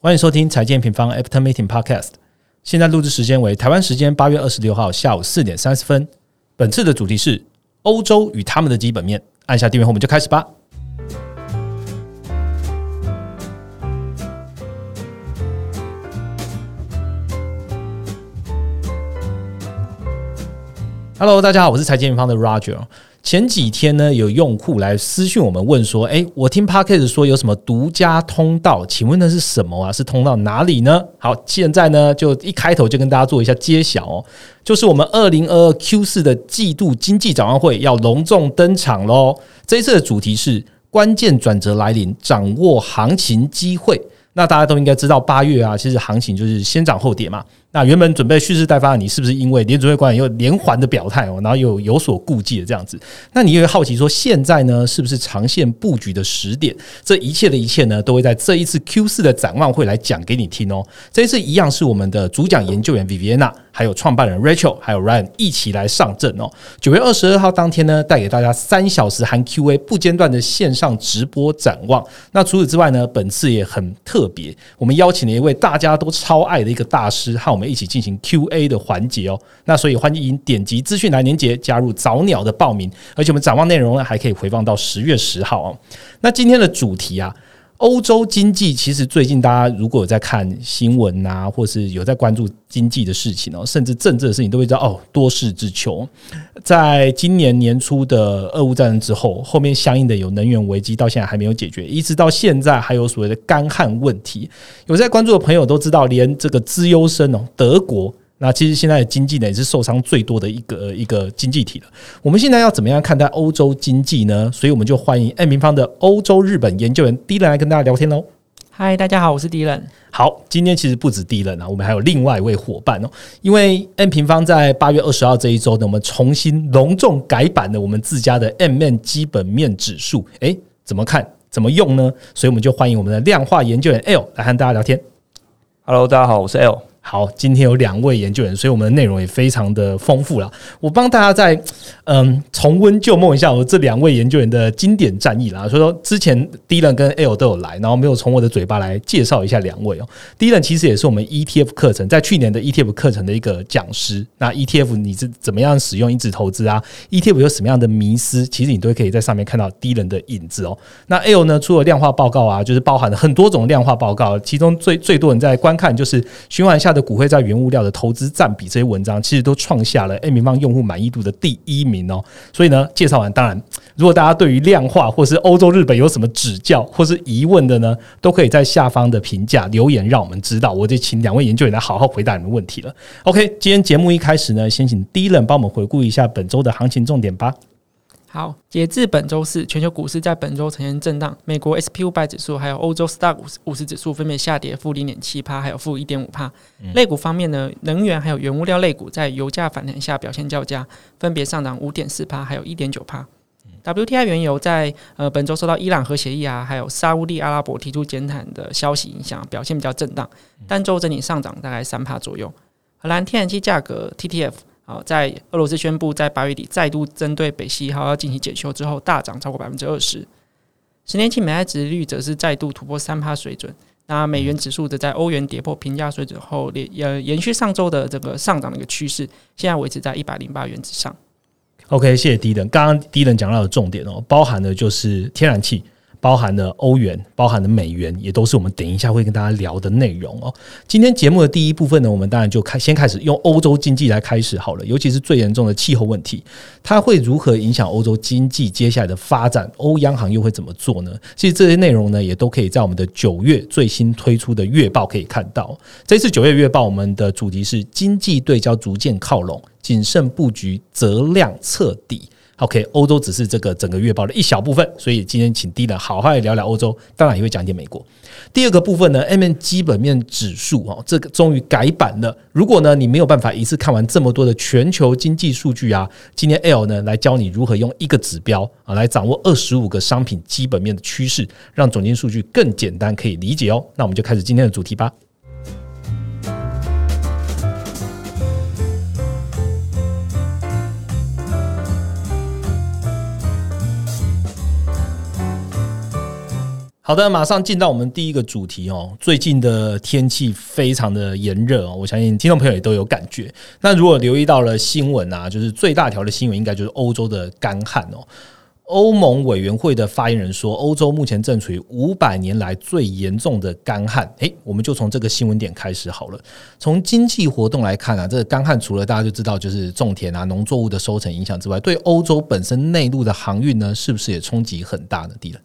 欢迎收听财经平方 After Meeting Podcast。现在录制时间为台湾时间八月二十六号下午四点三十分。本次的主题是欧洲与他们的基本面。按下订阅后，我们就开始吧。Hello，大家好，我是财经平方的 Roger。前几天呢，有用户来私讯我们问说：“诶，我听 Podcast 说有什么独家通道，请问那是什么啊？是通到哪里呢？”好，现在呢就一开头就跟大家做一下揭晓哦，就是我们二零二二 Q 四的季度经济展望会要隆重登场喽。这一次的主题是关键转折来临，掌握行情机会。那大家都应该知道，八月啊，其实行情就是先涨后跌嘛。那原本准备蓄势待发的你，是不是因为联准会官员又连环的表态哦，然后又有所顾忌的这样子？那你也会好奇说，现在呢，是不是长线布局的时点？这一切的一切呢，都会在这一次 Q 四的展望会来讲给你听哦。这一次一样是我们的主讲研究员 Viviana，还有创办人 Rachel，还有 Ryan 一起来上阵哦。九月二十二号当天呢，带给大家三小时含 Q A 不间断的线上直播展望。那除此之外呢，本次也很特别，我们邀请了一位大家都超爱的一个大师和。我们一起进行 Q&A 的环节哦，那所以欢迎点击资讯栏连接加入早鸟的报名，而且我们展望内容呢还可以回放到十月十号哦。那今天的主题啊。欧洲经济其实最近，大家如果有在看新闻啊，或是有在关注经济的事情哦，甚至政治的事情，都会知道哦，多事之秋。在今年年初的俄乌战争之后，后面相应的有能源危机，到现在还没有解决，一直到现在还有所谓的干旱问题。有在关注的朋友都知道，连这个资优生哦，德国。那其实现在的经济呢，也是受伤最多的一个一个经济体了。我们现在要怎么样看待欧洲经济呢？所以我们就欢迎 N 平方的欧洲日本研究员 D 人来跟大家聊天喽。嗨，大家好，我是 D 人。好，今天其实不止 D 人啊，我们还有另外一位伙伴哦。因为 M 平方在八月二十号这一周呢，我们重新隆重改版了我们自家的 M N 基本面指数。诶，怎么看？怎么用呢？所以我们就欢迎我们的量化 研究员 L 来和大家聊天。Hello，大家好，我是 L。好，今天有两位研究员，所以我们的内容也非常的丰富了。我帮大家再嗯重温旧梦一下，我这两位研究员的经典战役啦。所以说之前 D 人跟 L 都有来，然后没有从我的嘴巴来介绍一下两位哦。D 人其实也是我们 ETF 课程在去年的 ETF 课程的一个讲师。那 ETF 你是怎么样使用因子投资啊？ETF 有什么样的迷思？其实你都可以在上面看到 D 人的影子哦。那 L 呢，出了量化报告啊，就是包含了很多种量化报告，其中最最多人在观看就是循环下的。股会在原物料的投资占比这些文章，其实都创下了 A 平方用户满意度的第一名哦。所以呢，介绍完，当然，如果大家对于量化或是欧洲、日本有什么指教或是疑问的呢，都可以在下方的评价留言，让我们知道。我就请两位研究员来好好回答你们问题了。OK，今天节目一开始呢，先请第一轮帮我们回顾一下本周的行情重点吧。好，截至本周四，全球股市在本周呈现震荡。美国 S P 五百指数还有欧洲 s t a r 五十指数分别下跌负零点七帕，还有负一点五帕。类股方面呢，能源还有原物料类股在油价反弹下表现较佳，分别上涨五点四帕，还有一点九帕。W T I 原油在呃本周受到伊朗核协议啊，还有沙地阿拉伯提出减产的消息影响，表现比较震荡，单周整体上涨大概三帕左右。荷兰天然气价格 T T F。好，在俄罗斯宣布在八月底再度针对北溪一号要进行检修之后，大涨超过百分之二十。十年期美债值率则是再度突破三趴水准。那美元指数则在欧元跌破平价水准后，连呃延续上周的这个上涨的一个趋势，现在维持在一百零八元之上。OK，谢谢迪人。刚刚迪人讲到的重点哦，包含的就是天然气。包含了欧元，包含了美元，也都是我们等一下会跟大家聊的内容哦。今天节目的第一部分呢，我们当然就开先开始用欧洲经济来开始好了，尤其是最严重的气候问题，它会如何影响欧洲经济接下来的发展？欧央行又会怎么做呢？其实这些内容呢，也都可以在我们的九月最新推出的月报可以看到。这次九月月报，我们的主题是经济对焦逐渐靠拢，谨慎布局择量彻底。OK，欧洲只是这个整个月报的一小部分，所以今天请 D 人好好聊聊欧洲，当然也会讲点美国。第二个部分呢，M N 基本面指数哦，这个终于改版了。如果呢你没有办法一次看完这么多的全球经济数据啊，今天 L 呢来教你如何用一个指标啊来掌握二十五个商品基本面的趋势，让总经数据更简单可以理解哦。那我们就开始今天的主题吧。好的，马上进到我们第一个主题哦。最近的天气非常的炎热哦，我相信听众朋友也都有感觉。那如果留意到了新闻啊，就是最大条的新闻，应该就是欧洲的干旱哦。欧盟委员会的发言人说，欧洲目前正处于五百年来最严重的干旱。诶，我们就从这个新闻点开始好了。从经济活动来看啊，这个干旱除了大家就知道就是种田啊、农作物的收成影响之外，对欧洲本身内陆的航运呢，是不是也冲击很大的？地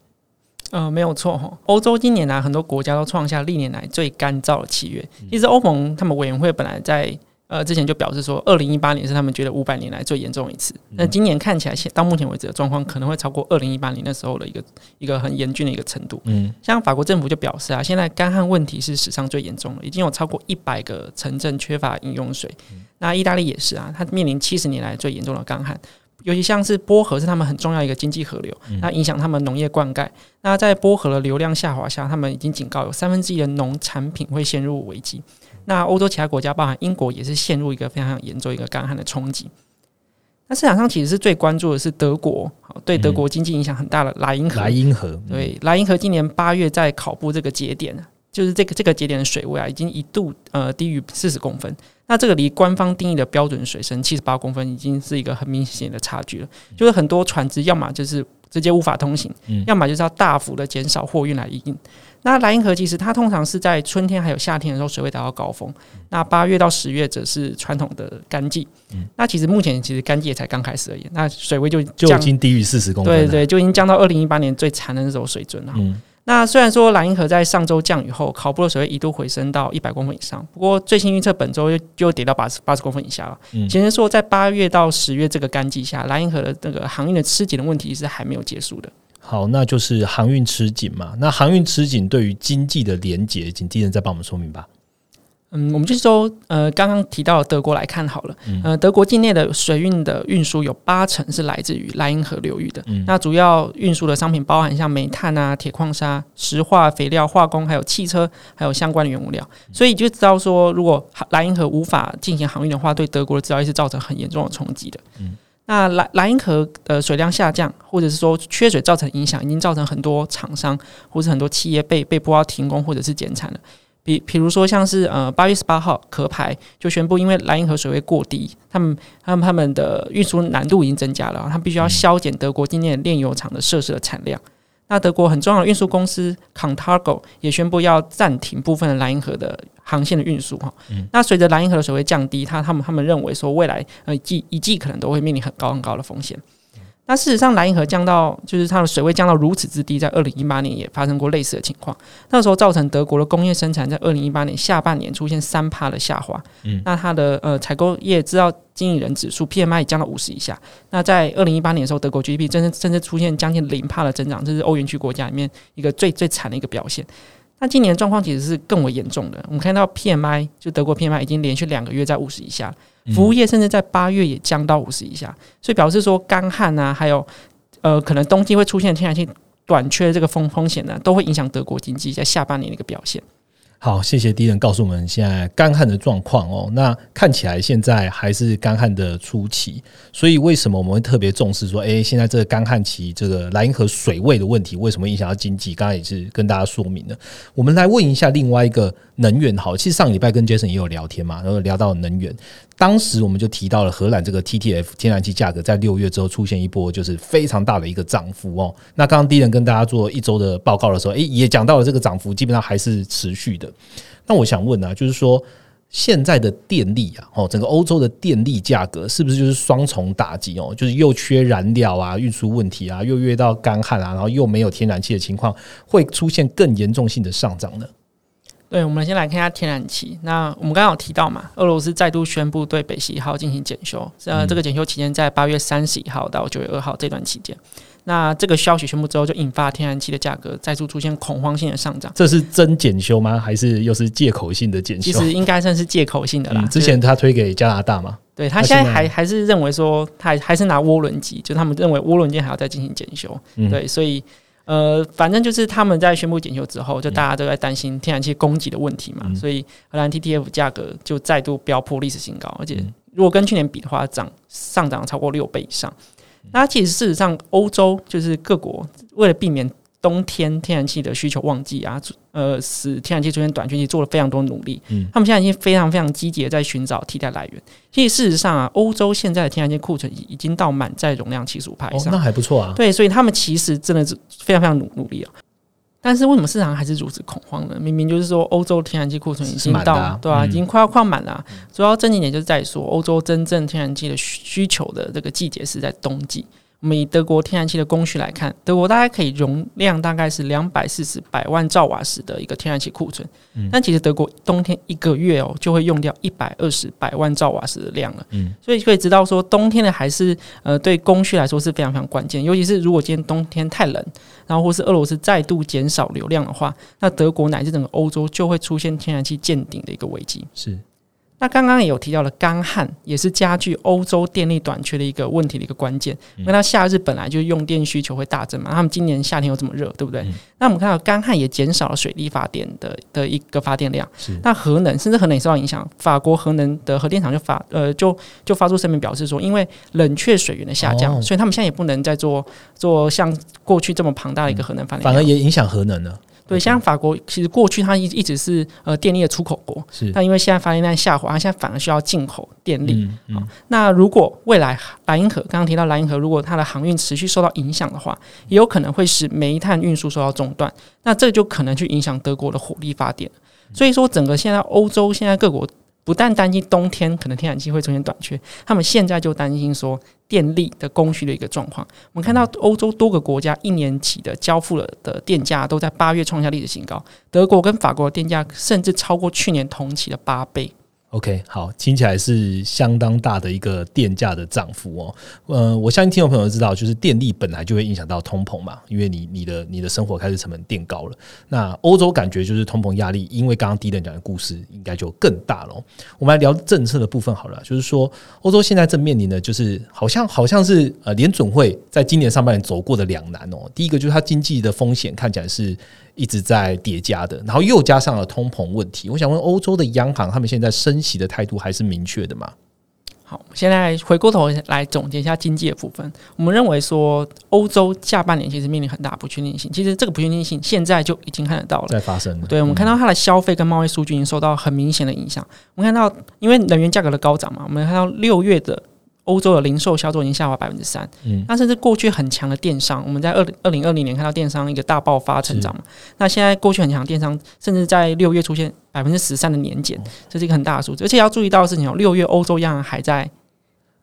人？呃，没有错哈。欧洲今年呢，很多国家都创下历年来最干燥的七月。其实欧盟他们委员会本来在。呃，之前就表示说，二零一八年是他们觉得五百年来最严重一次。那今年看起来，到目前为止的状况可能会超过二零一八年那时候的一个一个很严峻的一个程度。嗯，像法国政府就表示啊，现在干旱问题是史上最严重的，已经有超过一百个城镇缺乏饮用水。那意大利也是啊，它面临七十年来最严重的干旱。尤其像是波河是他们很重要一个经济河流，那影响他们农业灌溉。那在波河的流量下滑下，他们已经警告有三分之一的农产品会陷入危机。那欧洲其他国家，包含英国，也是陷入一个非常严重一个干旱的冲击。那市场上其实是最关注的是德国，对德国经济影响很大的莱茵河。莱茵河对莱茵河今年八月在考布这个节点，就是这个这个节点的水位啊，已经一度呃低于四十公分。那这个离官方定义的标准水深七十八公分，已经是一个很明显的差距了。就是很多船只要么就是直接无法通行，要么就是要大幅的减少货运来运。那莱茵河其实它通常是在春天还有夏天的时候水位达到高峰，那八月到十月则是传统的干季。那其实目前其实干季也才刚开始而已，那水位就就已经低于四十公分，对对，就已经降到二零一八年最惨的那种水准了。那虽然说莱茵河在上周降雨后，考布的水位一度回升到一百公分以上，不过最新预测本周又又跌到八十八十公分以下了。嗯，显示说在八月到十月这个干季下，莱茵河的那个航运的吃紧的问题是还没有结束的。好，那就是航运吃紧嘛。那航运吃紧对于经济的连结，请地人再帮我们说明吧。嗯，我们就说，呃，刚刚提到德国来看好了，呃，德国境内的水运的运输有八成是来自于莱茵河流域的。那主要运输的商品包含像煤炭啊、铁矿砂、石化肥料、化工，还有汽车，还有相关的原物料。所以就知道说，如果莱茵河无法进行航运的话，对德国的制造业是造成很严重的冲击的。嗯，那莱莱茵河的水量下降，或者是说缺水造成影响，已经造成很多厂商或者很多企业被被迫要停工或者是减产了。比比如说像是呃八月十八号壳牌就宣布，因为莱茵河水位过低，他们他们他们的运输难度已经增加了，他们必须要削减德国今年炼油厂的设施的产量。那德国很重要的运输公司 Contargo 也宣布要暂停部分的莱茵河的航线的运输哈。那随着莱茵河的水位降低，他他们他们认为说未来呃季一季可能都会面临很高很高的风险。那事实上，莱茵河降到就是它的水位降到如此之低，在二零一八年也发生过类似的情况。那时候造成德国的工业生产在二零一八年下半年出现三帕的下滑。嗯，那它的呃采购业制造经理人指数 PMI 也降到五十以下。那在二零一八年的时候，德国 GDP 真正甚至出现将近零帕的增长，这是欧元区国家里面一个最最惨的一个表现。那今年状况其实是更为严重的。我们看到 PMI 就德国 PMI 已经连续两个月在五十以下。服务业甚至在八月也降到五十以下，所以表示说干旱啊，还有呃可能冬季会出现天然气短缺这个风风险呢，都会影响德国经济在下半年的一个表现。好，谢谢敌人告诉我们现在干旱的状况哦。那看起来现在还是干旱的初期，所以为什么我们会特别重视说，哎，现在这个干旱期，这个莱茵河水位的问题，为什么影响到经济？刚才也是跟大家说明了。我们来问一下另外一个能源，好，其实上礼拜跟 Jason 也有聊天嘛，然后聊到能源。当时我们就提到了荷兰这个 TTF 天然气价格在六月之后出现一波就是非常大的一个涨幅哦。那刚刚第一人跟大家做一周的报告的时候，诶，也讲到了这个涨幅基本上还是持续的。那我想问呢，就是说现在的电力啊，哦，整个欧洲的电力价格是不是就是双重打击哦？就是又缺燃料啊，运输问题啊，又遇到干旱啊，然后又没有天然气的情况，会出现更严重性的上涨呢？对，我们先来看一下天然气。那我们刚刚有提到嘛，俄罗斯再度宣布对北溪一号进行检修。呃，这个检修期间在八月三十一号到九月二号这段期间。那这个消息宣布之后，就引发天然气的价格再度出现恐慌性的上涨。这是真检修吗？还是又是借口性的检修？其实应该算是借口性的啦。之前他推给加拿大嘛？对他现在还还是认为说，他还是拿涡轮机，就他们认为涡轮机还要再进行检修。对，所以。呃，反正就是他们在宣布检修之后，就大家都在担心天然气供给的问题嘛，所以荷兰 TTF 价格就再度飙破历史新高，而且如果跟去年比的话，涨上涨超过六倍以上。那其实事实上，欧洲就是各国为了避免冬天天然气的需求旺季啊，呃，使天然气出现短缺，其实做了非常多努力。嗯他们现在已经非常非常积极的在寻找替代来源。其实事实上啊，欧洲现在的天然气库存已已经到满载容量七十五帕以哦，上。那还不错啊。对，所以他们其实真的是非常非常努努力啊。但是为什么市场还是如此恐慌呢？明明就是说欧洲天然气库存已经到，对吧、嗯已经快要快满了啊、主要症结点就是在于说，欧洲真正天然气的需需求的这个季节是在冬季。我们以德国天然气的供需来看，德国大概可以容量大概是两百四十百万兆瓦时的一个天然气库存，嗯。但其实德国冬天一个月哦就会用掉一百二十百万兆瓦时的量了。嗯。所以可以知道说，冬天的还是呃对供需来说是非常非常关键，尤其是如果今天冬天太冷，然后或是俄罗斯再度减少流量的话，那德国乃至整个欧洲就会出现天然气见顶的一个危机。是那刚刚也有提到了干旱，也是加剧欧洲电力短缺的一个问题的一个关键。因为它夏日本来就用电需求会大增嘛，他们今年夏天又这么热，对不对？那我们看到干旱也减少了水力发电的的一个发电量。是那核能甚至核能也受到影响，法国核能的核电厂就发呃就就发出声明表示说，因为冷却水源的下降，哦所以他们现在也不能再做做像过去这么庞大的一个核能发电反。而也影响核能了。对，像法国其实过去它一一直是呃电力的出口国，是但因为现在发电量下滑，它现在反而需要进口电力。嗯嗯那如果未来莱茵河刚刚提到莱茵河，如果它的航运持续受到影响的话，也有可能会使煤炭运输受到中断，那这就可能去影响德国的火力发电。所以说，整个现在欧洲现在各国不但担心冬天可能天然气会出现短缺，他们现在就担心说电力的供需的一个状况。我们看到欧洲多个国家一年起的交付了的电价都在八月创下历史新高，德国跟法国的电价甚至超过去年同期的八倍。OK，好，听起来是相当大的一个电价的涨幅哦。呃，我相信听众朋友知道，就是电力本来就会影响到通膨嘛，因为你你的你的生活开始成本垫高了。那欧洲感觉就是通膨压力，因为刚刚第一人讲的故事应该就更大了。我们来聊政策的部分好了，就是说欧洲现在正面临的就是好像好像是呃联准会在今年上半年走过的两难哦。第一个就是它经济的风险看起来是一直在叠加的，然后又加上了通膨问题。我想问欧洲的央行，他们现在升息的态度还是明确的吗？好，现在回过头来总结一下经济的部分。我们认为说，欧洲下半年其实面临很大不确定性。其实这个不确定性现在就已经看得到了。在发生了。对，我们看到它的消费跟贸易数据已经受到很明显的影响。我们看到，因为能源价格的高涨嘛，我们看到六月的欧洲的零售销售已经下滑百分之三。嗯那甚至过去很强的电商，我们在二零二零二零年看到电商一个大爆发成长嘛。那现在过去很强电商，甚至在六月出现百分之十三的年减，这是一个很大的数字。而且要注意到的事情哦，六月欧洲央行还在，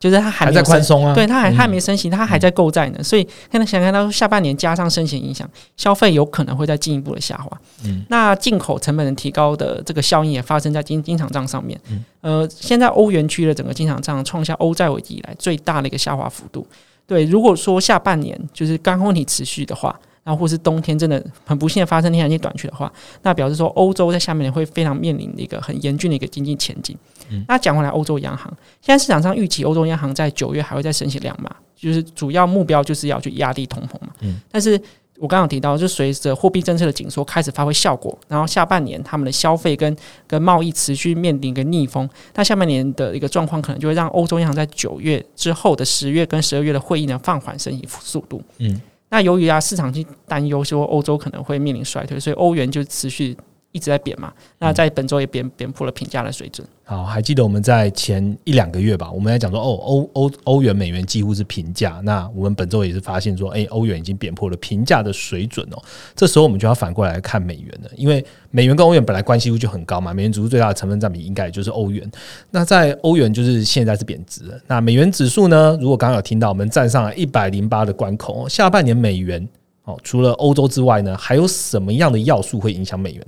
就是它还还在宽松啊，对，它还它还嗯没升息，它还在购债呢，所以现在想看到下半年加上升息影响，消费有可能会再进一步的下滑。嗯那进口成本的提高的这个效应也发生在经经常账上面。嗯呃，现在欧元区的整个经常账创下欧债危机以来最大的一个下滑幅度。对，如果说下半年就是刚问题持续的话，然后或是冬天真的很不幸的发生天然气短缺的话，那表示说欧洲在下面会非常面临一个很严峻的一个经济前景。嗯那讲回来，欧洲央行现在市场上预期欧洲央行在九月还会再升息两码，就是主要目标就是要去压低通膨嘛。嗯但是我刚刚提到，就随着货币政策的紧缩开始发挥效果，然后下半年他们的消费跟跟贸易持续面临一个逆风，那下半年的一个状况可能就会让欧洲央行在九月之后的十月跟十二月的会议呢放缓升息速度。嗯，那由于啊市场去担忧说欧洲可能会面临衰退，所以欧元就持续一直在贬嘛。那在本周也贬贬破了平价的水准。好，还记得我们在前一两个月吧，我们在讲说，哦，欧欧欧元美元几乎是平价。那我们本周也是发现说，哎、欧元已经贬破了平价的水准哦。这时候我们就要反过来看美元了，因为美元跟欧元本来关系就很高嘛，美元指数最大的成分占比应该也就是欧元。那在欧元就是现在是贬值了，那美元指数呢？如果刚刚有听到，我们站上了一百零八的关口，哦下半年美元哦，除了欧洲之外呢，还有什么样的要素会影响美元？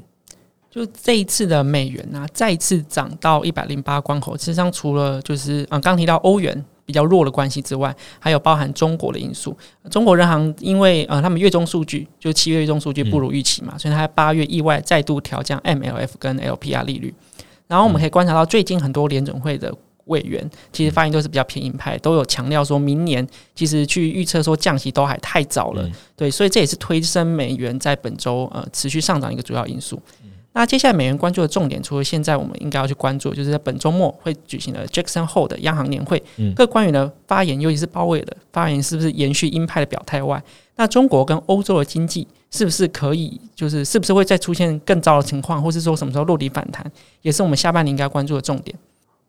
就这一次的美元啊，再次涨到一百零八关口，事实上除了就是嗯，刚提到欧元比较弱的关系之外，还有包含中国的因素。中国人行因为呃他们月中数据就七月月中数据不如预期嘛，所以它在八月意外再度调降 MLF 跟 LPR 利率。然后我们可以观察到，最近很多联准会的委员其实发言都是比较偏鹰派，都有强调说明年其实去预测说降息都还太早了，嗯对，所以这也是推升美元在本周呃持续上涨一个主要因素。那接下来美元关注的重点，除了现在我们应该要去关注，就是在本周末会举行的 Jackson Hole 的央行年会，各官员的发言，尤其是鲍威尔的发言，是不是延续鹰派的表态外，那中国跟欧洲的经济是不是可以，就是是不是会再出现更糟的情况，或是说什么时候落地反弹，也是我们下半年应该关注的重点。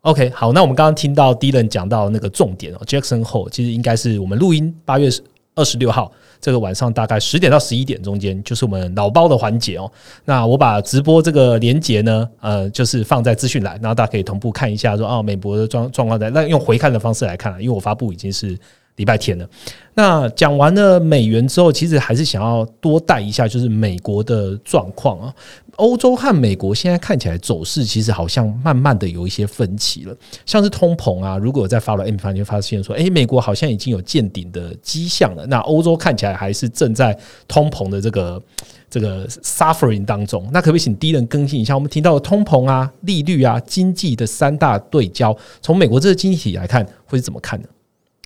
OK，好，那我们刚刚听到 Dylan 讲到那个重点哦，Jackson Hole 其实应该是我们录音八月二十六号。这个晚上大概十点到十一点中间，就是我们脑包的环节哦。那我把直播这个连接呢，呃，就是放在资讯栏，然后大家可以同步看一下，说啊，美国的状状况在那用回看的方式来看，因为我发布已经是礼拜天了。那讲完了美元之后，其实还是想要多带一下，就是美国的状况啊。欧洲和美国现在看起来走势，其实好像慢慢的有一些分歧了。像是通膨啊，如果在发了 M 方，就发现说，诶，美国好像已经有见顶的迹象了。那欧洲看起来还是正在通膨的这个这个 suffering 当中。那可不可以请第一人更新一下？我们提到的通膨啊、利率啊、经济的三大对焦，从美国这个经济体来看，会是怎么看呢？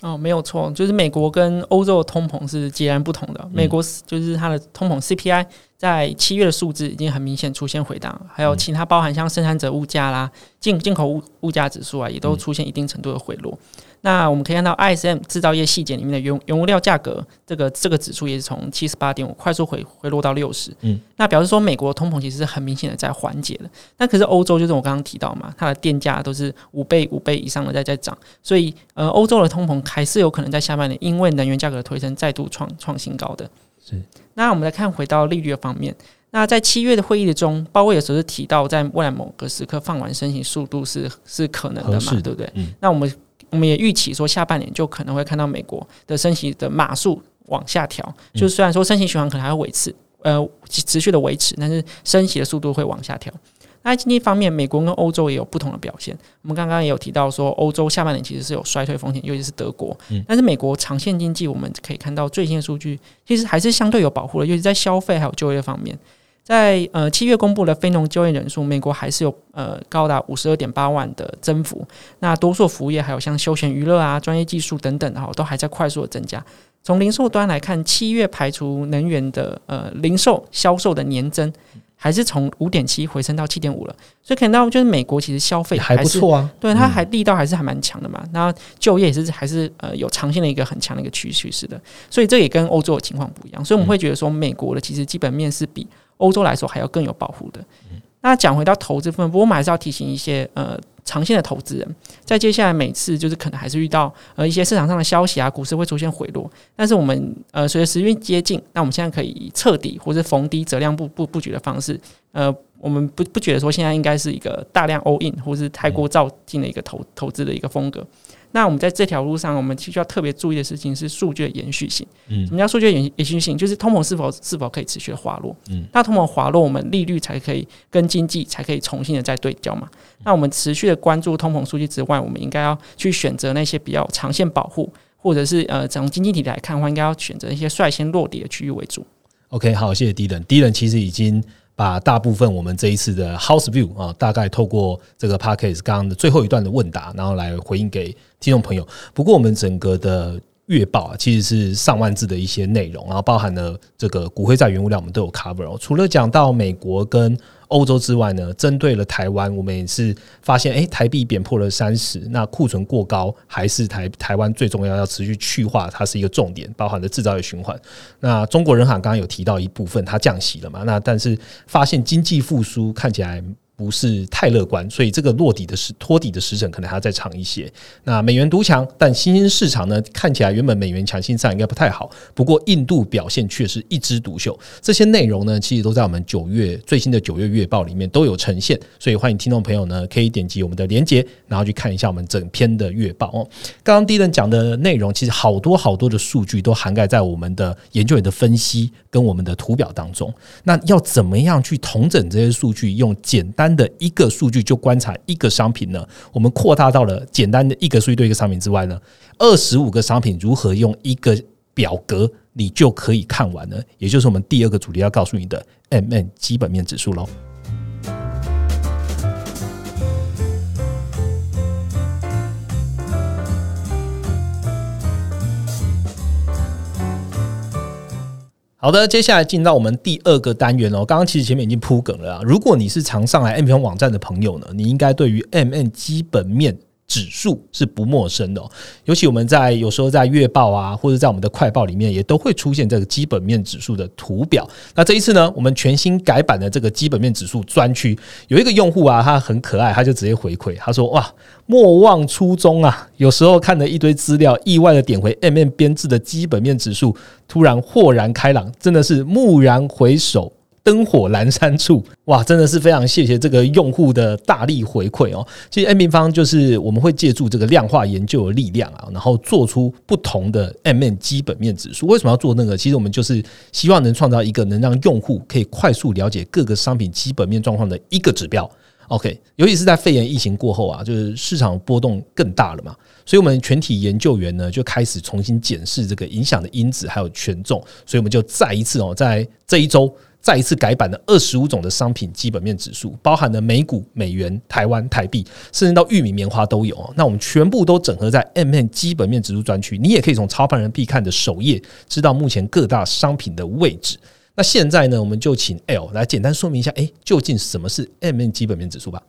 哦，没有错，就是美国跟欧洲的通膨是截然不同的。美国就是它的通膨 CPI 在七月的数字已经很明显出现回档，还有其他包含像生产者物价啦、进进口物物价指数啊，也都出现一定程度的回落。那我们可以看到，ISM 制造业细节里面的原原物料价格，这个这个指数也是从七十八点五快速回回落到六十。嗯，那表示说美国通膨其实是很明显的在缓解的。那可是欧洲就是我刚刚提到嘛，它的电价都是五倍五倍以上的在在涨，所以呃，欧洲的通膨还是有可能在下半年因为能源价格的推升再度创创新高的。是。那我们来看回到利率的方面，那在七月的会议中，鲍威尔时候是提到在未来某个时刻放缓升息速度是是可能的嘛，对不对？嗯。那我们。我们也预期说，下半年就可能会看到美国的升息的码数往下调。就虽然说升息循环可能还会维持，呃，持续的维持，但是升息的速度会往下调。那经济方面，美国跟欧洲也有不同的表现。我们刚刚也有提到说，欧洲下半年其实是有衰退风险，尤其是德国。但是美国长线经济，我们可以看到最新的数据，其实还是相对有保护的，尤其在消费还有就业方面。在呃七月公布的非农就业人数，美国还是有呃高达五十二点八万的增幅。那多数服务业还有像休闲娱乐啊、专业技术等等哈，都还在快速的增加。从零售端来看，七月排除能源的呃零售销售的年增，还是从五点七回升到七点五了。所以看到就是美国其实消费还不错啊，对它还力道还是还蛮强的嘛。然后就业也是还是呃有长线的一个很强的一个趋趋势的。所以这也跟欧洲的情况不一样。所以我们会觉得说，美国的其实基本面是比。欧洲来说还要更有保护的。那讲回到投资部分，不过我们还是要提醒一些呃长线的投资人，在接下来每次就是可能还是遇到呃一些市场上的消息啊，股市会出现回落。但是我们呃随着时间接近，那我们现在可以彻底或者逢低折量布布布局的方式，呃，我们不不觉得说现在应该是一个大量 all in 或是太过照进的一个投投资的一个风格。那我们在这条路上，我们需要特别注意的事情是数据的延续性。嗯，什么叫数据的延延续性？就是通膨是否是否可以持续的滑落。嗯，那通膨滑落，我们利率才可以跟经济才可以重新的再对焦嘛。那我们持续的关注通膨数据之外，我们应该要去选择那些比较长线保护，或者是呃从经济体来看的话，应该要选择一些率先落地的区域为主。OK，好，谢谢迪伦。迪伦其实已经。把大部分我们这一次的 House View 啊，大概透过这个 p a c k a g e 刚刚的最后一段的问答，然后来回应给听众朋友。不过我们整个的月报啊，其实是上万字的一些内容，然后包含了这个骨灰在原物料，我们都有 cover 哦。除了讲到美国跟欧洲之外呢，针对了台湾，我们也是发现，哎，台币贬破了三十，那库存过高，还是台台湾最重要要持续去化，它是一个重点，包含了制造业循环。那中国人行刚刚有提到一部分，它降息了嘛？那但是发现经济复苏看起来。不是太乐观，所以这个落底的时托底的时程可能还要再长一些。那美元独强，但新兴市场呢，看起来原本美元强心脏应该不太好。不过印度表现却是一枝独秀。这些内容呢，其实都在我们九月最新的九月月报里面都有呈现。所以欢迎听众朋友呢，可以点击我们的连接，然后去看一下我们整篇的月报哦。刚刚第一轮讲的内容，其实好多好多的数据都涵盖在我们的研究员的分析跟我们的图表当中。那要怎么样去统整这些数据，用简单的一个数据就观察一个商品呢？我们扩大到了简单的一个数据对一个商品之外呢，二十五个商品如何用一个表格你就可以看完呢？也就是我们第二个主题要告诉你的 M N 基本面指数喽。好的，接下来进到我们第二个单元哦。刚刚其实前面已经铺梗了啊。如果你是常上来 M 平网站的朋友呢，你应该对于 M N 基本面。指数是不陌生的，尤其我们在有时候在月报啊，或者在我们的快报里面，也都会出现这个基本面指数的图表。那这一次呢，我们全新改版的这个基本面指数专区，有一个用户啊，他很可爱，他就直接回馈，他说：“哇，莫忘初衷啊！有时候看了一堆资料，意外的点回 M M 编制的基本面指数，突然豁然开朗，真的是蓦然回首。”灯火阑珊处，哇，真的是非常谢谢这个用户的大力回馈哦。其实 M 平方就是我们会借助这个量化研究的力量啊，然后做出不同的 M N 基本面指数。为什么要做那个？其实我们就是希望能创造一个能让用户可以快速了解各个商品基本面状况的一个指标。OK，尤其是在肺炎疫情过后啊，就是市场波动更大了嘛，所以我们全体研究员呢就开始重新检视这个影响的因子还有权重，所以我们就再一次哦，在这一周。再一次改版的二十五种的商品基本面指数，包含了美股、美元、台湾台币，甚至到玉米、棉花都有。那我们全部都整合在 M N 基本面指数专区，你也可以从操盘人必看的首页知道目前各大商品的位置。那现在呢，我们就请 L 来简单说明一下，哎，究竟什么是 M N 基本面指数吧。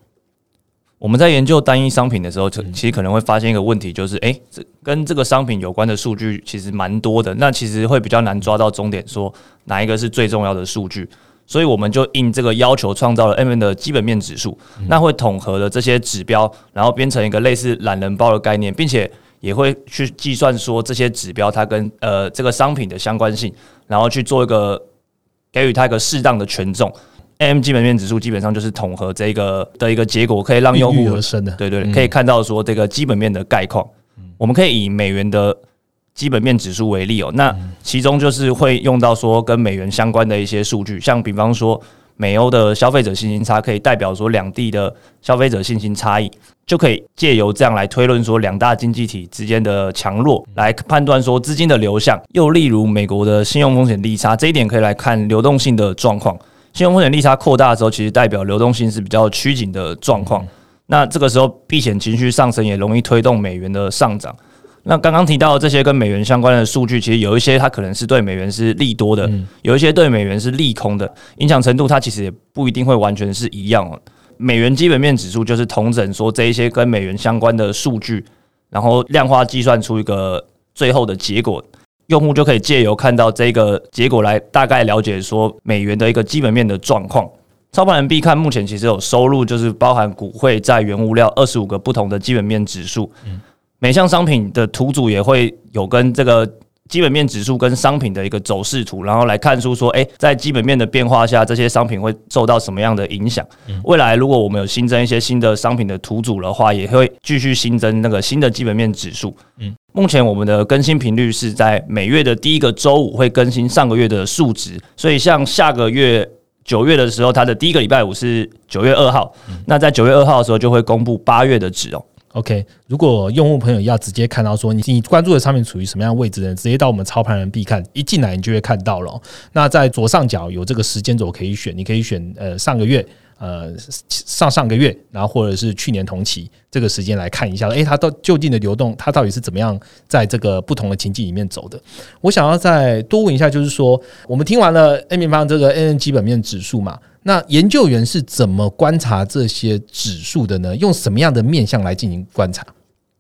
我们在研究单一商品的时候，其实可能会发现一个问题，就是哎，这跟这个商品有关的数据其实蛮多的，那其实会比较难抓到终点，说哪一个是最重要的数据。所以我们就应这个要求，创造了 M N 的基本面指数，那会统合了这些指标，然后编成一个类似懒人包的概念，并且也会去计算说这些指标它跟呃这个商品的相关性，然后去做一个给予它一个适当的权重。M 基本面指数基本上就是统合这个的一个结果，可以让用户对对，可以看到说这个基本面的概况。我们可以以美元的基本面指数为例哦，那其中就是会用到说跟美元相关的一些数据，像比方说美欧的消费者信心差，可以代表说两地的消费者信心差异，就可以借由这样来推论说两大经济体之间的强弱，来判断说资金的流向。又例如美国的信用风险利差，这一点可以来看流动性的状况。信用风险利差扩大的时候，其实代表流动性是比较趋紧的状况。那这个时候避险情绪上升，也容易推动美元的上涨。那刚刚提到这些跟美元相关的数据，其实有一些它可能是对美元是利多的，有一些对美元是利空的，影响程度它其实也不一定会完全是一样。美元基本面指数就是同整说这一些跟美元相关的数据，然后量化计算出一个最后的结果。用户就可以借由看到这个结果来大概了解说美元的一个基本面的状况。操盘人必看目前其实有收入，就是包含股汇、在、原物料二十五个不同的基本面指数。每项商品的图组也会有跟这个。基本面指数跟商品的一个走势图，然后来看出说，哎，在基本面的变化下，这些商品会受到什么样的影响？未来如果我们有新增一些新的商品的图组的话，也会继续新增那个新的基本面指数。嗯，目前我们的更新频率是在每月的第一个周五会更新上个月的数值，所以像下个月九月的时候，它的第一个礼拜五是九月二号，那在九月二号的时候就会公布八月的值哦。OK，如果用户朋友要直接看到说你你关注的商品处于什么样位置呢？直接到我们操盘人必看，一进来你就会看到了。那在左上角有这个时间轴可以选，你可以选呃上个月、呃上上个月，然后或者是去年同期这个时间来看一下，诶，它到就近的流动，它到底是怎么样在这个不同的情境里面走的？我想要再多问一下，就是说我们听完了 A 平方这个 N 基本面指数嘛？那研究员是怎么观察这些指数的呢？用什么样的面向来进行观察？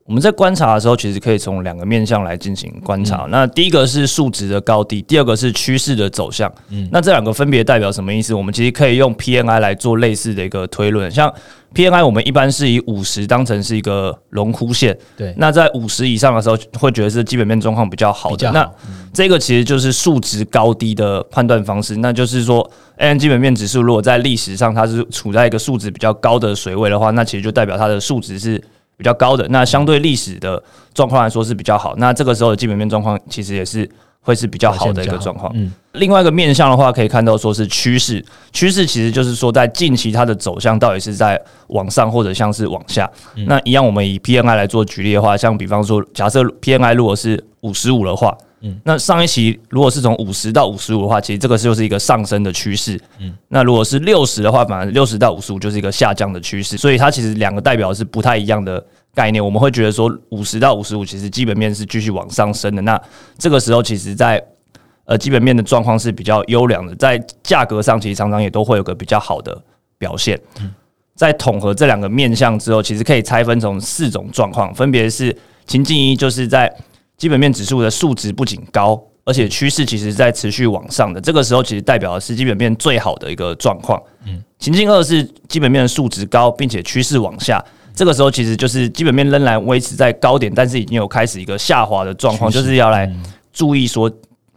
我们在观察的时候，其实可以从两个面向来进行观察。那第一个是数值的高低，第二个是趋势的走向。嗯，那这两个分别代表什么意思？我们其实可以用 PNI 来做类似的一个推论，像。PNI 我们一般是以五十当成是一个龙枯线，对。那在五十以上的时候，会觉得是基本面状况比较好的。那这个其实就是数值高低的判断方式。那就是说，N 基本面指数如果在历史上它是处在一个数值比较高的水位的话，那其实就代表它的数值是比较高的。那相对历史的状况来说是比较好。那这个时候的基本面状况其实也是。会是比较好的一个状况。嗯，另外一个面向的话，可以看到说是趋势，趋势其实就是说在近期它的走向到底是在往上或者像是往下。那一样，我们以 PNI 来做举例的话，像比方说，假设 PNI 如果是五十五的话，嗯，那上一期如果是从五十到五十五的话，其实这个就是一个上升的趋势。嗯，那如果是六十的话，反而六十到五十五就是一个下降的趋势。所以它其实两个代表是不太一样的。概念我们会觉得说五十到五十五其实基本面是继续往上升的。那这个时候其实，在呃基本面的状况是比较优良的，在价格上其实常常也都会有个比较好的表现。在统合这两个面向之后，其实可以拆分成四种状况，分别是情境一，就是在基本面指数的数值不仅高，而且趋势其实在持续往上的，这个时候其实代表的是基本面最好的一个状况。嗯，情境二是基本面的数值高，并且趋势往下，这个时候其实就是基本面仍然维持在高点，但是已经有开始一个下滑的状况，就是要来注意说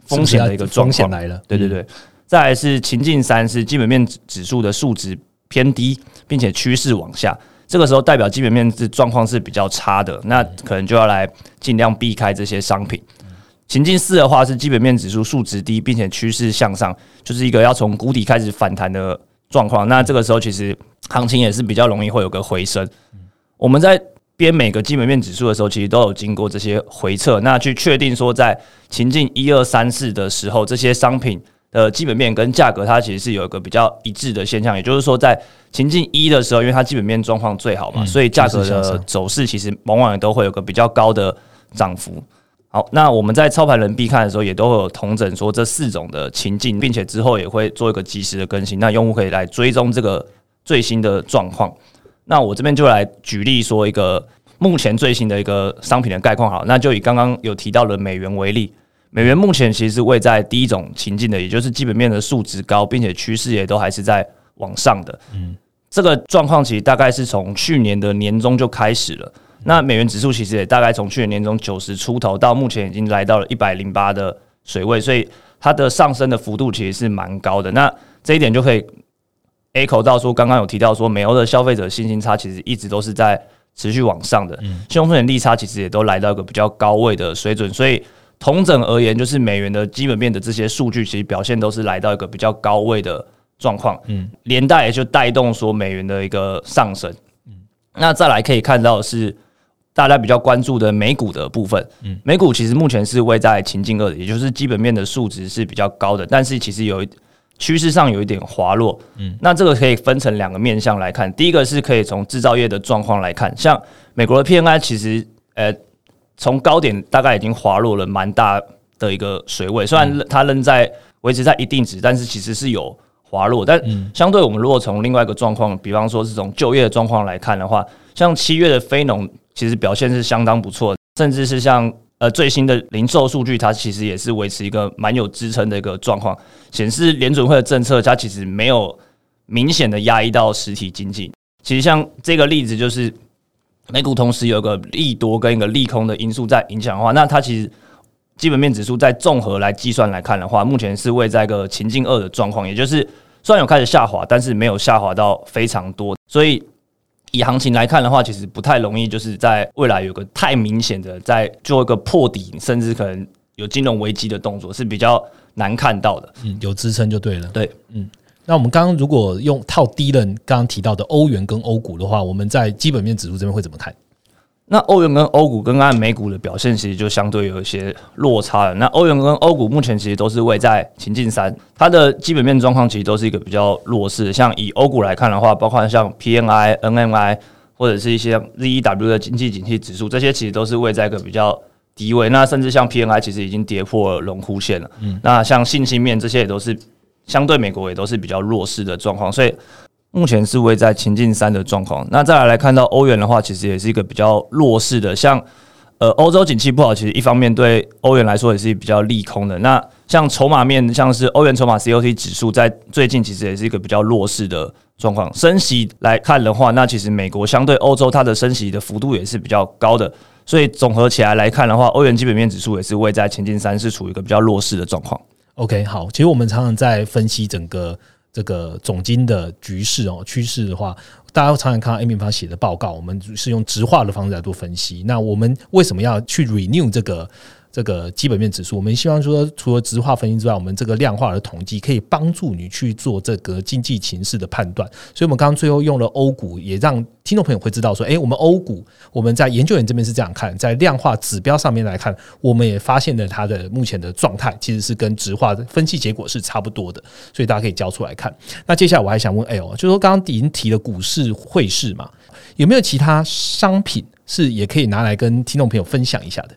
风险的一个状况来了。对对对，再来是情境三是基本面指数的数值。偏低，并且趋势往下，这个时候代表基本面是状况是比较差的，那可能就要来尽量避开这些商品。情境四的话是基本面指数数值低，并且趋势向上，就是一个要从谷底开始反弹的状况。那这个时候其实行情也是比较容易会有个回升。我们在编每个基本面指数的时候，其实都有经过这些回测，那去确定说在情境一二三四的时候，这些商品。的，基本面跟价格它其实是有一个比较一致的现象，也就是说，在情境一的时候，因为它基本面状况最好嘛，所以价格的走势其实往往也都会有个比较高的涨幅。好，那我们在操盘人必看的时候，也都会有同整说这四种的情境，并且之后也会做一个及时的更新，那用户可以来追踪这个最新的状况。那我这边就来举例说一个目前最新的一个商品的概况，好，那就以刚刚有提到的美元为例。美元目前其实是位在第一种情境的，也就是基本面的数值高，并且趋势也都还是在往上的。嗯，这个状况其实大概是从去年的年中就开始了。那美元指数其实也大概从去年年中九十出头到目前已经来到了一百零八的水位，所以它的上升的幅度其实是蛮高的。那这一点就可以 A 口到说，刚刚有提到说，美欧的消费者信心差其实一直都是在持续往上的，嗯。信用风险利差其实也都来到一个比较高位的水准，所以。同整而言，就是美元的基本面的这些数据，其实表现都是来到一个比较高位的状况，嗯，连带也就带动说美元的一个上升，嗯，那再来可以看到是大家比较关注的美股的部分，嗯，美股其实目前是位在情境二的，也就是基本面的数值是比较高的，但是其实有一趋势上有一点滑落，嗯，那这个可以分成两个面向来看，第一个是可以从制造业的状况来看，像美国的 PNI 其实，呃。从高点大概已经滑落了蛮大的一个水位，虽然它仍在维持在一定值，但是其实是有滑落。但相对我们如果从另外一个状况，比方说这种就业的状况来看的话，像七月的非农其实表现是相当不错，甚至是像呃最新的零售数据，它其实也是维持一个蛮有支撑的一个状况，显示联准会的政策它其实没有明显的压抑到实体经济。其实像这个例子就是。美股同时有个利多跟一个利空的因素在影响的话，那它其实基本面指数在综合来计算来看的话，目前是位在一个情境二的状况，也就是虽然有开始下滑，但是没有下滑到非常多，所以以行情来看的话，其实不太容易，就是在未来有个太明显的在做一个破底，甚至可能有金融危机的动作是比较难看到的。嗯，有支撑就对了。对，嗯。那我们刚刚如果用套低了刚刚提到的欧元跟欧股的话，我们在基本面指数这边会怎么看？那欧元跟欧股跟按美股的表现其实就相对有一些落差了。那欧元跟欧股目前其实都是位在情境三，它的基本面状况其实都是一个比较弱势。像以欧股来看的话，包括像 PNI、NMI 或者是一些 ZEW 的经济景气指数，这些其实都是位在一个比较低位。那甚至像 PNI 其实已经跌破龙枯线了。嗯，那像信心面这些也都是。相对美国也都是比较弱势的状况，所以目前是位在前进三的状况。那再来来看到欧元的话，其实也是一个比较弱势的。像呃欧洲景气不好，其实一方面对欧元来说也是比较利空的。那像筹码面，像是欧元筹码 COT 指数在最近其实也是一个比较弱势的状况。升息来看的话，那其实美国相对欧洲它的升息的幅度也是比较高的。所以综合起来来看的话，欧元基本面指数也是位在前进三，是处于一个比较弱势的状况。OK，好，其实我们常常在分析整个这个总经的局势哦趋势的话，大家常常看到 A 平方写的报告，我们是用直化的方式来做分析。那我们为什么要去 renew 这个？这个基本面指数，我们希望说，除了直化分析之外，我们这个量化的统计可以帮助你去做这个经济情势的判断。所以，我们刚刚最后用了欧股，也让听众朋友会知道说，诶，我们欧股我们在研究员这边是这样看，在量化指标上面来看，我们也发现了它的目前的状态其实是跟直化分析结果是差不多的，所以大家可以交出来看。那接下来我还想问 L，就是说刚刚已经提了股市汇市嘛，有没有其他商品是也可以拿来跟听众朋友分享一下的？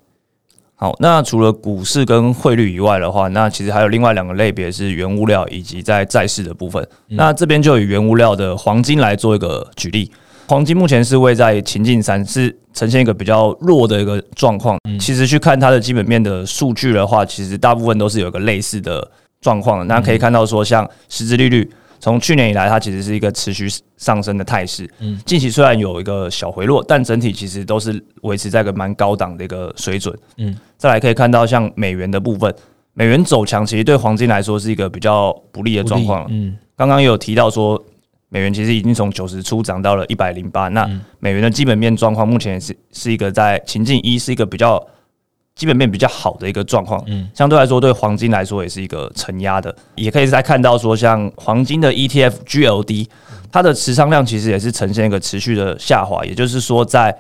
好，那除了股市跟汇率以外的话，那其实还有另外两个类别是原物料以及在债市的部分。那这边就以原物料的黄金来做一个举例，黄金目前是位在情境三，是呈现一个比较弱的一个状况。其实去看它的基本面的数据的话，其实大部分都是有一个类似的状况。那可以看到说，像实质利率。从去年以来，它其实是一个持续上升的态势。嗯，近期虽然有一个小回落，但整体其实都是维持在一个蛮高档的一个水准。嗯，再来可以看到，像美元的部分，美元走强，其实对黄金来说是一个比较不利的状况。嗯，刚刚有提到说，美元其实已经从九十出涨到了一百零八。那美元的基本面状况目前是是一个在情境一，是一个比较。基本面比较好的一个状况，嗯，相对来说对黄金来说也是一个承压的，也可以再看到说，像黄金的 ETF GLD，它的持仓量其实也是呈现一个持续的下滑，也就是说在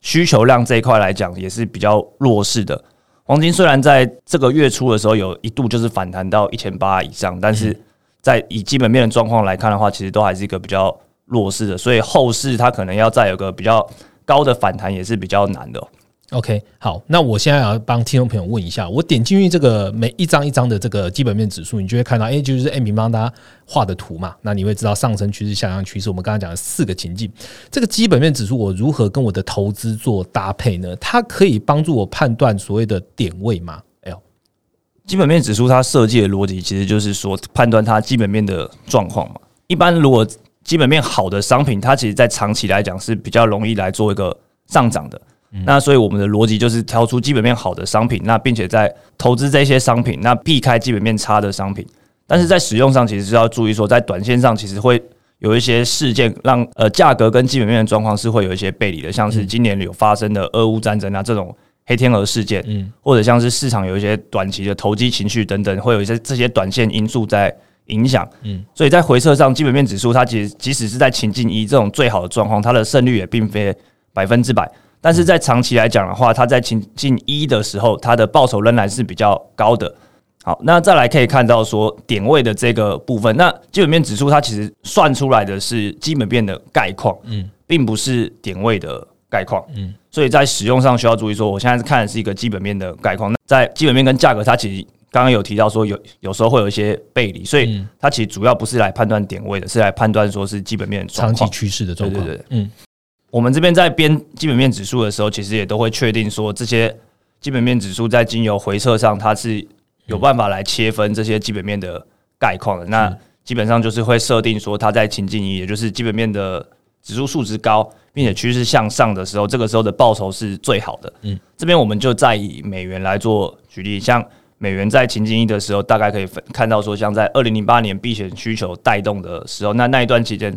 需求量这一块来讲也是比较弱势的。黄金虽然在这个月初的时候有一度就是反弹到一千八以上，但是在以基本面的状况来看的话，其实都还是一个比较弱势的，所以后市它可能要再有个比较高的反弹也是比较难的。OK，好，那我现在要帮听众朋友问一下，我点进去这个每一张一张的这个基本面指数，你就会看到，哎，就是 M 平方大家画的图嘛，那你会知道上升趋势、下降趋势。我们刚刚讲的四个情境，这个基本面指数我如何跟我的投资做搭配呢？它可以帮助我判断所谓的点位吗？哎呦，基本面指数它设计的逻辑其实就是说判断它基本面的状况嘛。一般如果基本面好的商品，它其实在长期来讲是比较容易来做一个上涨的。那所以我们的逻辑就是挑出基本面好的商品，那并且在投资这些商品，那避开基本面差的商品。但是在使用上，其实是要注意说，在短线上其实会有一些事件让呃价格跟基本面的状况是会有一些背离的，像是今年有发生的俄乌战争啊这种黑天鹅事件，嗯，或者像是市场有一些短期的投机情绪等等，会有一些这些短线因素在影响，嗯，所以在回撤上，基本面指数它其实即使是在情境一这种最好的状况，它的胜率也并非百分之百。但是在长期来讲的话，它在情境一的时候，它的报酬仍然是比较高的。好，那再来可以看到说点位的这个部分，那基本面指数它其实算出来的是基本面的概况，嗯，并不是点位的概况，嗯，所以在使用上需要注意说，我现在是看的是一个基本面的概况。那在基本面跟价格，它其实刚刚有提到说有有时候会有一些背离，所以它其实主要不是来判断点位的，是来判断说是基本面长期趋势的状况，对对对，嗯。我们这边在编基本面指数的时候，其实也都会确定说，这些基本面指数在经由回测上，它是有办法来切分这些基本面的概况的。那基本上就是会设定说，它在情境一，也就是基本面的指数数值高，并且趋势向上的时候，这个时候的报酬是最好的。嗯，这边我们就再以美元来做举例，像美元在情境一的时候，大概可以分看到说，像在二零零八年避险需求带动的时候，那那一段期间。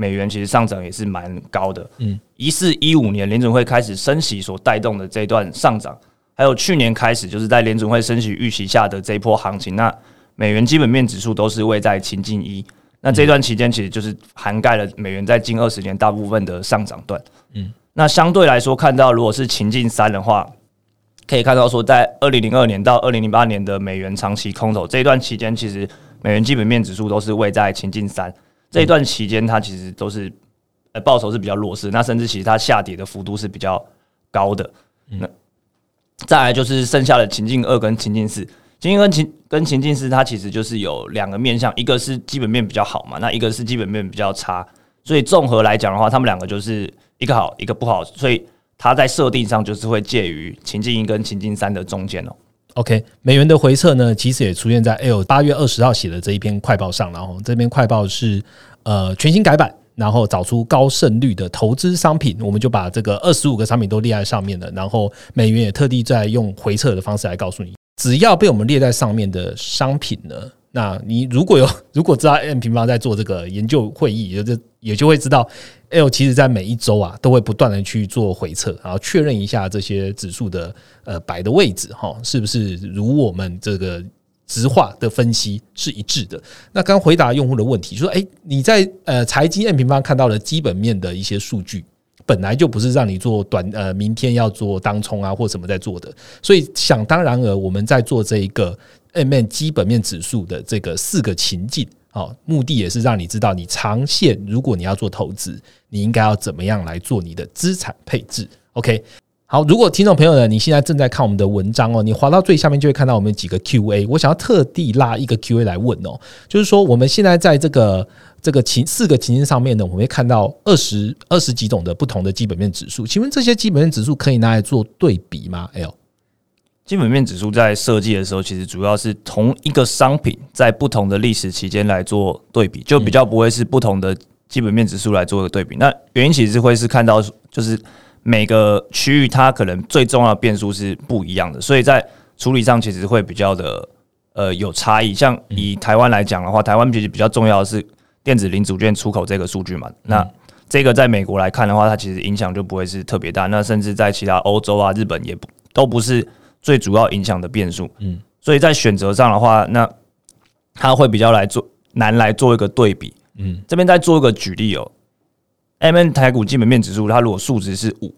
美元其实上涨也是蛮高的，嗯，一四一五年联准会开始升息所带动的这段上涨，还有去年开始就是在联准会升息预期下的这一波行情，那美元基本面指数都是位在情境一，那这段期间其实就是涵盖了美元在近二十年大部分的上涨段，嗯，那相对来说看到如果是情境三的话，可以看到说在二零零二年到二零零八年的美元长期空头这一段期间，其实美元基本面指数都是位在情境三。这一段期间，它其实都是呃报酬是比较弱势，那甚至其实它下跌的幅度是比较高的。那再来就是剩下的情境二跟情境四，情境跟情跟情境四，它其实就是有两个面向，一个是基本面比较好嘛，那一个是基本面比较差。所以综合来讲的话，他们两个就是一个好，一个不好，所以它在设定上就是会介于情境一跟情境三的中间哦。OK，美元的回撤呢，其实也出现在 L 八月二十号写的这一篇快报上，然后这篇快报是呃全新改版，然后找出高胜率的投资商品，我们就把这个二十五个商品都列在上面了，然后美元也特地在用回撤的方式来告诉你，只要被我们列在上面的商品呢。那你如果有 如果知道 M 平方在做这个研究会议，也就也就会知道 L 其实在每一周啊都会不断的去做回测，然后确认一下这些指数的呃摆的位置哈，是不是如我们这个直化的分析是一致的？那刚回答用户的问题，说哎，你在呃财经 M 平方看到了基本面的一些数据，本来就不是让你做短呃明天要做当冲啊或什么在做的，所以想当然而我们在做这一个。M N 基本面指数的这个四个情境，哦，目的也是让你知道，你长线如果你要做投资，你应该要怎么样来做你的资产配置。OK，好，如果听众朋友呢，你现在正在看我们的文章哦，你滑到最下面就会看到我们几个 Q&A。我想要特地拉一个 Q&A 来问哦，就是说我们现在在这个这个情四个情境上面呢，我们会看到二十二十几种的不同的基本面指数。请问这些基本面指数可以拿来做对比吗？L 基本面指数在设计的时候，其实主要是同一个商品在不同的历史期间来做对比，就比较不会是不同的基本面指数来做一个对比。那原因其实会是看到就是。每个区域它可能最重要的变数是不一样的，所以在处理上其实会比较的呃有差异。像以台湾来讲的话，台湾其实比较重要的是电子零组件出口这个数据嘛。那这个在美国来看的话，它其实影响就不会是特别大。那甚至在其他欧洲啊、日本也不都不是最主要影响的变数。嗯，所以在选择上的话，那它会比较来做难来做一个对比。嗯，这边再做一个举例哦。M N 台股基本面指数，它如果数值是五，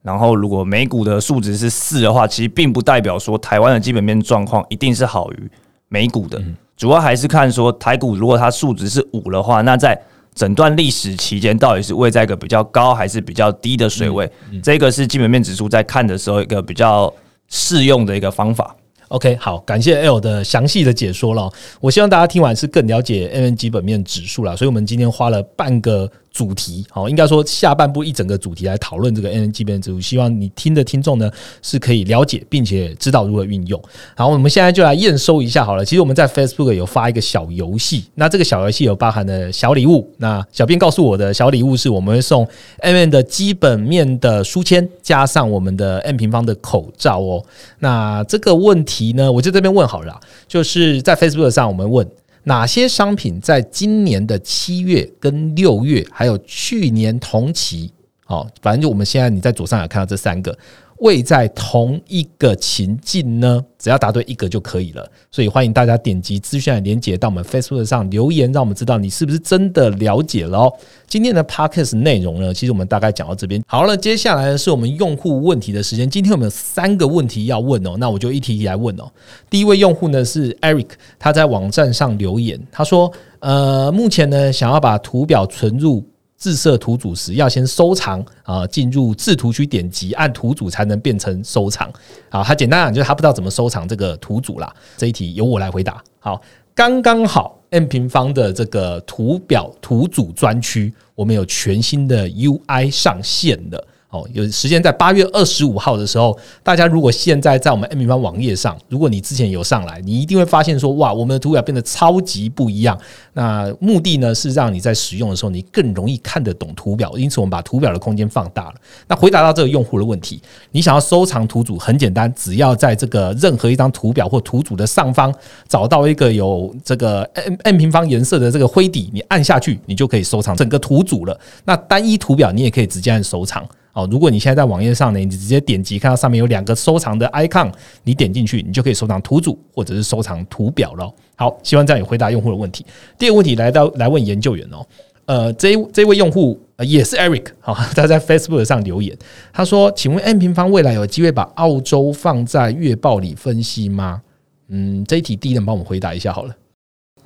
然后如果美股的数值是四的话，其实并不代表说台湾的基本面状况一定是好于美股的。主要还是看说台股如果它数值是五的话，那在整段历史期间到底是位在一个比较高还是比较低的水位，这个是基本面指数在看的时候一个比较适用的一个方法。OK，好，感谢 L 的详细的解说了。我希望大家听完是更了解 M N 基本面指数了，所以我们今天花了半个。主题好，应该说下半部一整个主题来讨论这个 N N G 变指数，希望你听的听众呢是可以了解并且知道如何运用。好，我们现在就来验收一下好了。其实我们在 Facebook 有发一个小游戏，那这个小游戏有包含的小礼物。那小编告诉我的小礼物是我们会送 M N 的基本面的书签，加上我们的 M 平方的口罩哦。那这个问题呢，我就这边问好了，就是在 Facebook 上我们问。哪些商品在今年的七月跟六月，还有去年同期，好，反正就我们现在你在左上角看到这三个。位在同一个情境呢？只要答对一个就可以了。所以欢迎大家点击资讯的连接到我们 Facebook 上留言，让我们知道你是不是真的了解了。今天的 Podcast 内容呢，其实我们大概讲到这边。好了，接下来是我们用户问题的时间。今天我们有三个问题要问哦，那我就一题一题来问哦。第一位用户呢是 Eric，他在网站上留言，他说：“呃，目前呢想要把图表存入。”自设图组时要先收藏啊，进入制图区点击按图组才能变成收藏。好，他简单讲就是他不知道怎么收藏这个图组啦。这一题由我来回答。好，刚刚好 n 平方的这个图表图组专区，我们有全新的 UI 上线了。哦，有时间在八月二十五号的时候，大家如果现在在我们 M 平方网页上，如果你之前有上来，你一定会发现说，哇，我们的图表变得超级不一样。那目的呢是让你在使用的时候，你更容易看得懂图表，因此我们把图表的空间放大了。那回答到这个用户的问题，你想要收藏图组很简单，只要在这个任何一张图表或图组的上方找到一个有这个 M M 平方颜色的这个灰底，你按下去，你就可以收藏整个图组了。那单一图表你也可以直接按收藏。哦，如果你现在在网页上呢，你直接点击看到上面有两个收藏的 icon，你点进去，你就可以收藏图组或者是收藏图表了。好，希望这样有回答用户的问题。第二个问题来到来问研究员哦，呃，这这位用户也是 Eric，好，他在 Facebook 上留言，他说：“请问 M 平方未来有机会把澳洲放在月报里分析吗？”嗯，这一题第一人帮我们回答一下好了。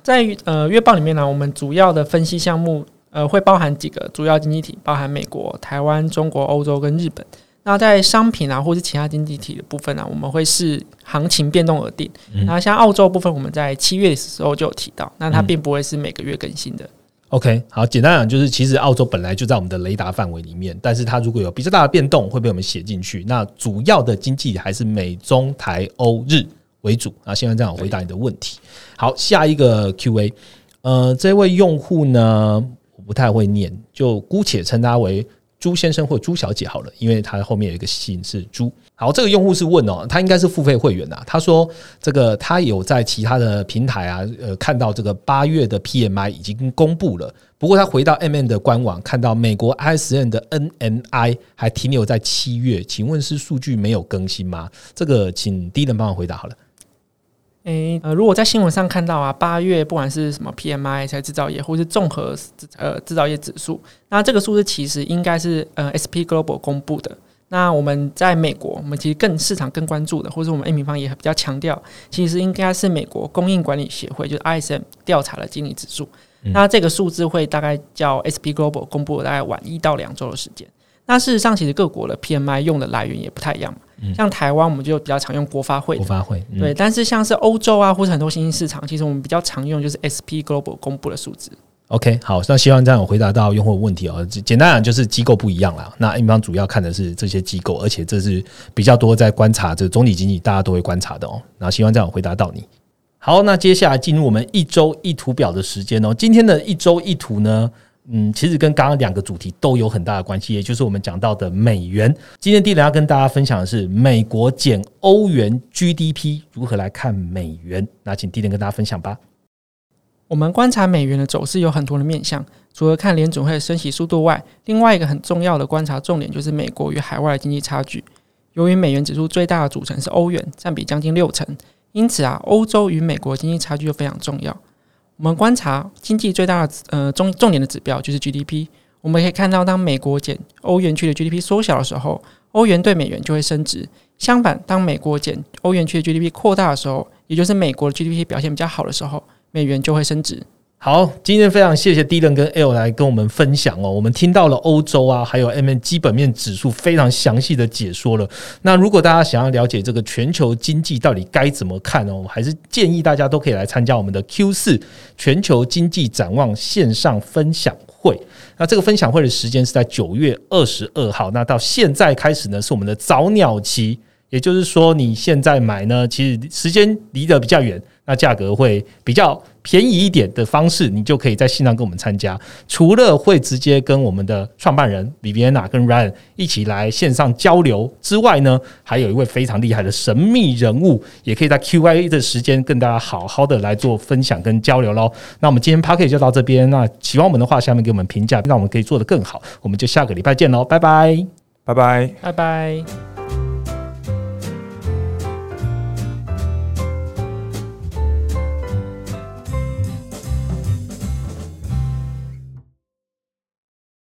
在呃月报里面呢，我们主要的分析项目。呃，会包含几个主要经济体，包含美国、台湾、中国、欧洲跟日本。那在商品啊，或是其他经济体的部分呢，我们会视行情变动而定。那像澳洲部分，我们在七月的时候就有提到，那它并不会是每个月更新的。OK，好，简单讲就是，其实澳洲本来就在我们的雷达范围里面，但是它如果有比较大的变动，会被我们写进去。那主要的经济还是美中台欧日为主啊。现在这样回答你的问题。好，下一个 Q&A，呃，这位用户呢？不太会念，就姑且称他为朱先生或朱小姐好了，因为他后面有一个姓是朱。好，这个用户是问哦，他应该是付费会员啊。他说这个他有在其他的平台啊，呃，看到这个八月的 PMI 已经公布了，不过他回到 MM 的官网看到美国 ISM 的 NNI 还停留在七月，请问是数据没有更新吗？这个请第一人帮我回答好了。诶，呃，如果在新闻上看到啊，八月不管是什么 PMI 在制造业，或是综合呃制造业指数，那这个数字其实应该是呃 SP Global 公布的。那我们在美国，我们其实更市场更关注的，或者我们 A 平方也比较强调，其实应该是美国供应管理协会，就是 ISM 调查的经理指数。那这个数字会大概叫 SP Global 公布大概晚一到两周的时间。那事实上，其实各国的 PMI 用的来源也不太一样嘛。像台湾，我们就比较常用国发会的，国发会嗯对。但是像是欧洲啊，或者很多新兴市场，其实我们比较常用就是 SP Global 公布的数字。OK，好，那希望这样有回答到用户的问题哦。简简单讲就是机构不一样啦。那英方主要看的是这些机构，而且这是比较多在观察这总体经济，大家都会观察的哦。那希望这样有回答到你。好，那接下来进入我们一周一图表的时间哦。今天的一周一图呢，嗯，其实跟刚刚两个主题都有很大的关系，也就是我们讲到的美元。今天第一人要跟大家分享的是美国减欧元 GDP 如何来看美元。那请第一人跟大家分享吧。我们观察美元的走势有很多的面向，除了看联准会的升息速度外，另外一个很重要的观察重点就是美国与海外的经济差距。由于美元指数最大的组成是欧元，占比将近六成，因此啊，欧洲与美国经济差距就非常重要。我们观察经济最大的呃重重点的指标就是 GDP，我们可以看到，当美国减欧元区的 GDP 缩小的时候，欧元对美元就会升值。相反，当美国减欧元区的 GDP 扩大的时候，也就是美国的 GDP 表现比较好的时候，美元就会升值。好，今天非常谢谢 D 人跟 L 来跟我们分享哦。我们听到了欧洲啊，还有 M N 基本面指数非常详细的解说了。那如果大家想要了解这个全球经济到底该怎么看哦，我还是建议大家都可以来参加我们的 Q 四全球经济展望线上分享会。那这个分享会的时间是在九月二十二号。那到现在开始呢，是我们的早鸟期。也就是说，你现在买呢，其实时间离得比较远，那价格会比较便宜一点的方式，你就可以在线上跟我们参加。除了会直接跟我们的创办人 Viviana 跟 Ryan 一起来线上交流之外呢，还有一位非常厉害的神秘人物，也可以在 Q&A 的时间跟大家好好的来做分享跟交流喽。那我们今天 p a c k e t 就到这边，那喜欢我们的话，下面给我们评价，让我们可以做得更好。我们就下个礼拜见喽，拜拜。拜拜。拜拜。